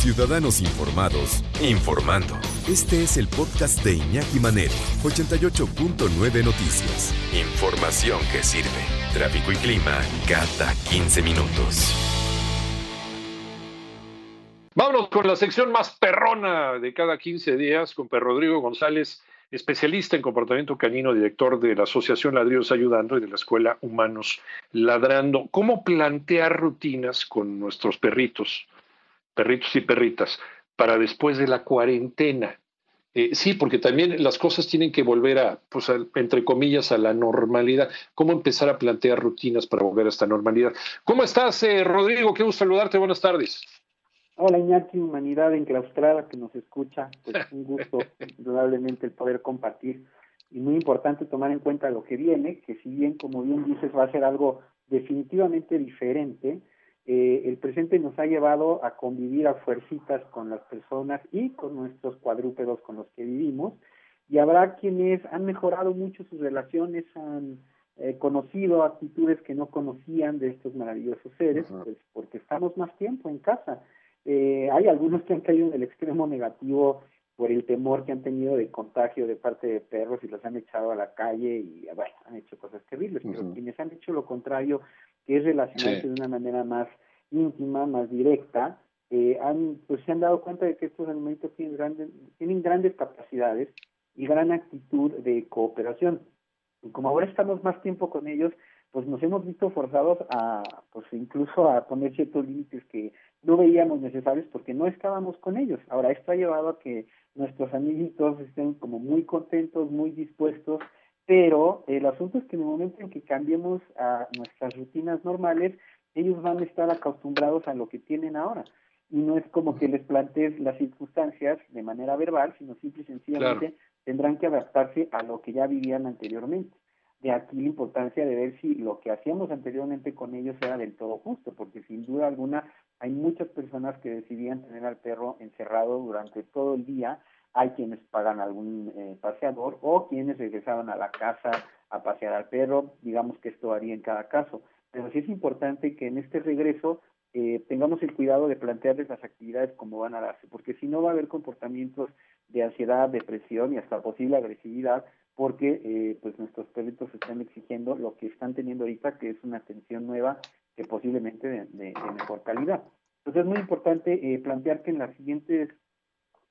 Ciudadanos informados, informando. Este es el podcast de Iñaki Manero, 88.9 Noticias. Información que sirve. Tráfico y clima cada 15 minutos. Vámonos con la sección más perrona de cada 15 días con Per Rodrigo González, especialista en comportamiento canino, director de la Asociación Ladrillos Ayudando y de la Escuela Humanos Ladrando. ¿Cómo plantear rutinas con nuestros perritos? Perritos y perritas, para después de la cuarentena. Eh, sí, porque también las cosas tienen que volver a, pues, entre comillas, a la normalidad. ¿Cómo empezar a plantear rutinas para volver a esta normalidad? ¿Cómo estás, eh, Rodrigo? Qué gusto saludarte. Buenas tardes. Hola, Iñaki, humanidad enclaustrada que nos escucha. Pues un gusto, indudablemente, el poder compartir. Y muy importante tomar en cuenta lo que viene, que si bien, como bien dices, va a ser algo definitivamente diferente, eh, el presente nos ha llevado a convivir a fuercitas con las personas y con nuestros cuadrúpedos con los que vivimos, y habrá quienes han mejorado mucho sus relaciones, han eh, conocido actitudes que no conocían de estos maravillosos seres, pues porque estamos más tiempo en casa. Eh, hay algunos que han caído en el extremo negativo por el temor que han tenido de contagio de parte de perros y los han echado a la calle y bueno, han hecho cosas terribles, pero quienes han hecho lo contrario es relacionarse de una manera más íntima, más directa, eh, han, pues se han dado cuenta de que estos alimentos tienen grandes, tienen grandes capacidades y gran actitud de cooperación. Y como ahora estamos más tiempo con ellos, pues nos hemos visto forzados a, pues incluso a poner ciertos límites que no veíamos necesarios porque no estábamos con ellos. Ahora, esto ha llevado a que nuestros amiguitos estén como muy contentos, muy dispuestos pero el asunto es que en el momento en que cambiemos a nuestras rutinas normales, ellos van a estar acostumbrados a lo que tienen ahora. Y no es como que les plantees las circunstancias de manera verbal, sino simple y sencillamente tendrán que adaptarse a lo que ya vivían anteriormente. De aquí la importancia de ver si lo que hacíamos anteriormente con ellos era del todo justo, porque sin duda alguna hay muchas personas que decidían tener al perro encerrado durante todo el día hay quienes pagan algún eh, paseador o quienes regresaban a la casa a pasear al perro, digamos que esto varía en cada caso. Pero sí es importante que en este regreso eh, tengamos el cuidado de plantearles las actividades como van a darse, porque si no va a haber comportamientos de ansiedad, depresión y hasta posible agresividad, porque eh, pues nuestros perritos están exigiendo lo que están teniendo ahorita, que es una atención nueva que posiblemente de, de mejor calidad. Entonces es muy importante plantear que en las siguientes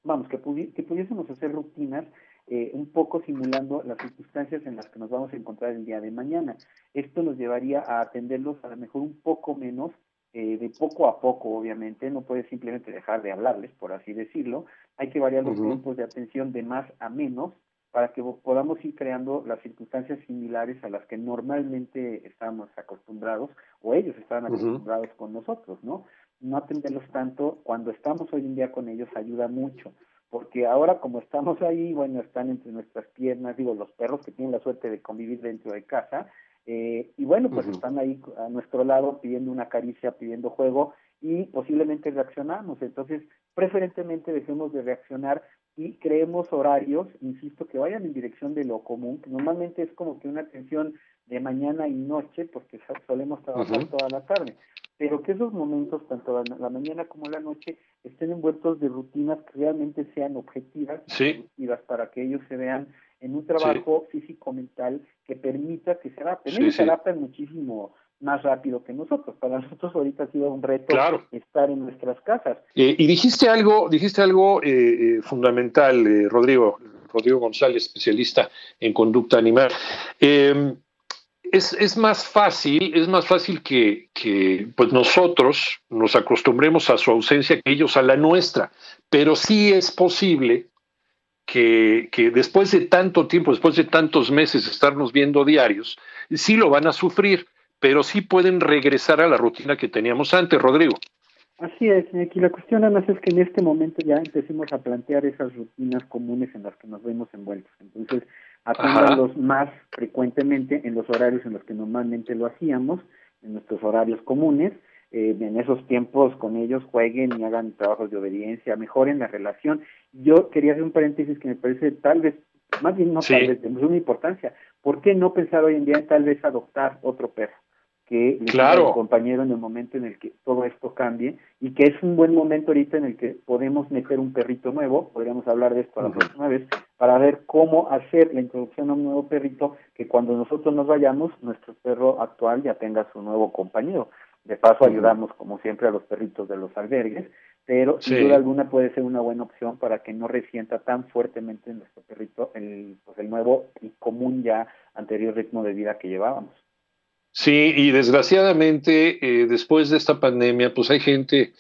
vamos, que, que pudiésemos hacer rutinas eh, un poco simulando las circunstancias en las que nos vamos a encontrar el día de mañana. Esto nos llevaría a atenderlos a lo mejor un poco menos, eh, de poco a poco, obviamente, no puede simplemente dejar de hablarles, por así decirlo. Hay que variar los tiempos de atención de más a menos para que podamos ir creando las circunstancias similares a las que normalmente estábamos acostumbrados o ellos estaban acostumbrados con nosotros, ¿no? No atenderlos tanto cuando estamos hoy en día con ellos ayuda mucho porque ahora como estamos ahí, bueno, están entre nuestras piernas, digo, los perros que tienen la suerte de convivir dentro de casa, eh, y bueno, pues están ahí a nuestro lado pidiendo una caricia, pidiendo juego, y posiblemente reaccionamos. Entonces, preferentemente dejemos de reaccionar y creemos horarios, insisto, que vayan en dirección de lo común, que normalmente es como que una atención de mañana y noche, porque solemos trabajar toda la tarde. Pero que esos momentos, tanto la, mañana como la noche, estén envueltos de rutinas que realmente sean objetivas, para que ellos se vean en un trabajo físico-mental que permita que se adapten. ellos se adaptan muchísimo más rápido que nosotros. Para nosotros ahorita ha sido un reto estar en nuestras casas. Eh, y dijiste algo, dijiste algo eh, eh, fundamental, Rodrigo, Rodrigo González, especialista en conducta animal es, es, más fácil, es más fácil que, que, pues nosotros nos acostumbremos a su ausencia que ellos a la nuestra, pero sí es posible que, que, después de tanto tiempo, después de tantos meses estarnos viendo diarios, sí lo van a sufrir, pero sí pueden regresar a la rutina que teníamos antes, Rodrigo. Así es, aquí la cuestión además es que en este momento ya empecemos a plantear esas rutinas comunes en las que nos vemos envueltos. Entonces, atenderlos más frecuentemente en los horarios en los que normalmente lo hacíamos, en nuestros horarios comunes, eh, en esos tiempos con ellos jueguen y hagan trabajos de obediencia, mejoren la relación. Yo quería hacer un paréntesis que me parece tal vez, más bien no tal vez, de una importancia. ¿Por qué no pensar hoy en día en tal vez adoptar otro perro? Que le claro. compañero en el momento en el que todo esto cambie y que es un buen momento ahorita en el que podemos meter un perrito nuevo, podríamos hablar de esto a la próxima vez, para ver cómo hacer la introducción a un nuevo perrito que cuando nosotros nos vayamos, nuestro perro actual ya tenga su nuevo compañero. De paso, ayudamos como siempre a los perritos de los albergues, pero sin duda alguna puede ser una buena opción para que no resienta tan fuertemente nuestro perrito el, pues, el nuevo y común ya anterior ritmo de vida que llevábamos. Sí, y desgraciadamente eh, después de esta pandemia, pues hay gente,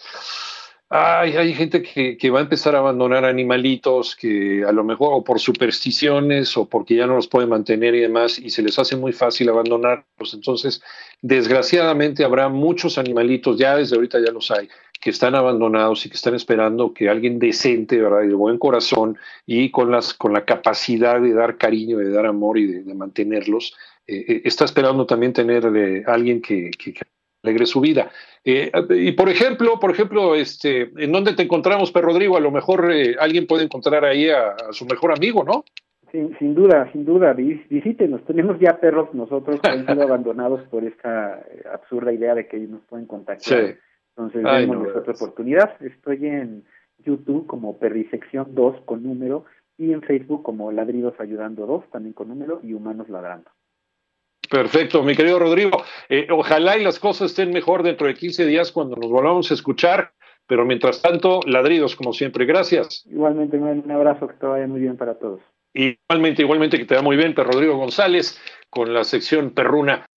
ay, hay gente que, que, va a empezar a abandonar animalitos que a lo mejor o por supersticiones o porque ya no los pueden mantener y demás, y se les hace muy fácil abandonarlos. Entonces, desgraciadamente habrá muchos animalitos, ya desde ahorita ya los hay, que están abandonados y que están esperando que alguien decente, ¿verdad? Y de buen corazón y con, las, con la capacidad de dar cariño, de dar amor y de mantenerlos, eh, eh, está esperando también tener eh, alguien que, alegre su vida. y por ejemplo, por ejemplo, este, ¿en dónde te encontramos, Per Rodrigo? A lo mejor alguien puede encontrar ahí a, su mejor amigo, ¿no? Sin, sin duda, sin duda, visítenos. Tenemos ya perros nosotros que han sido abandonados por esta absurda idea de que ellos nos pueden contactar. Entonces, vemos otra oportunidad. Estoy en YouTube como Perrisección 2 con número y en Facebook como Ladridos Ayudando 2 también con número y Humanos Ladrando. Perfecto, mi querido Rodrigo. Eh, ojalá y las cosas estén mejor dentro de 15 días cuando nos volvamos a escuchar, pero mientras tanto, ladridos como siempre. Gracias. Igualmente, un abrazo, que te vaya muy bien para todos. Igualmente, igualmente que te va muy bien, Rodrigo González, con la sección perruna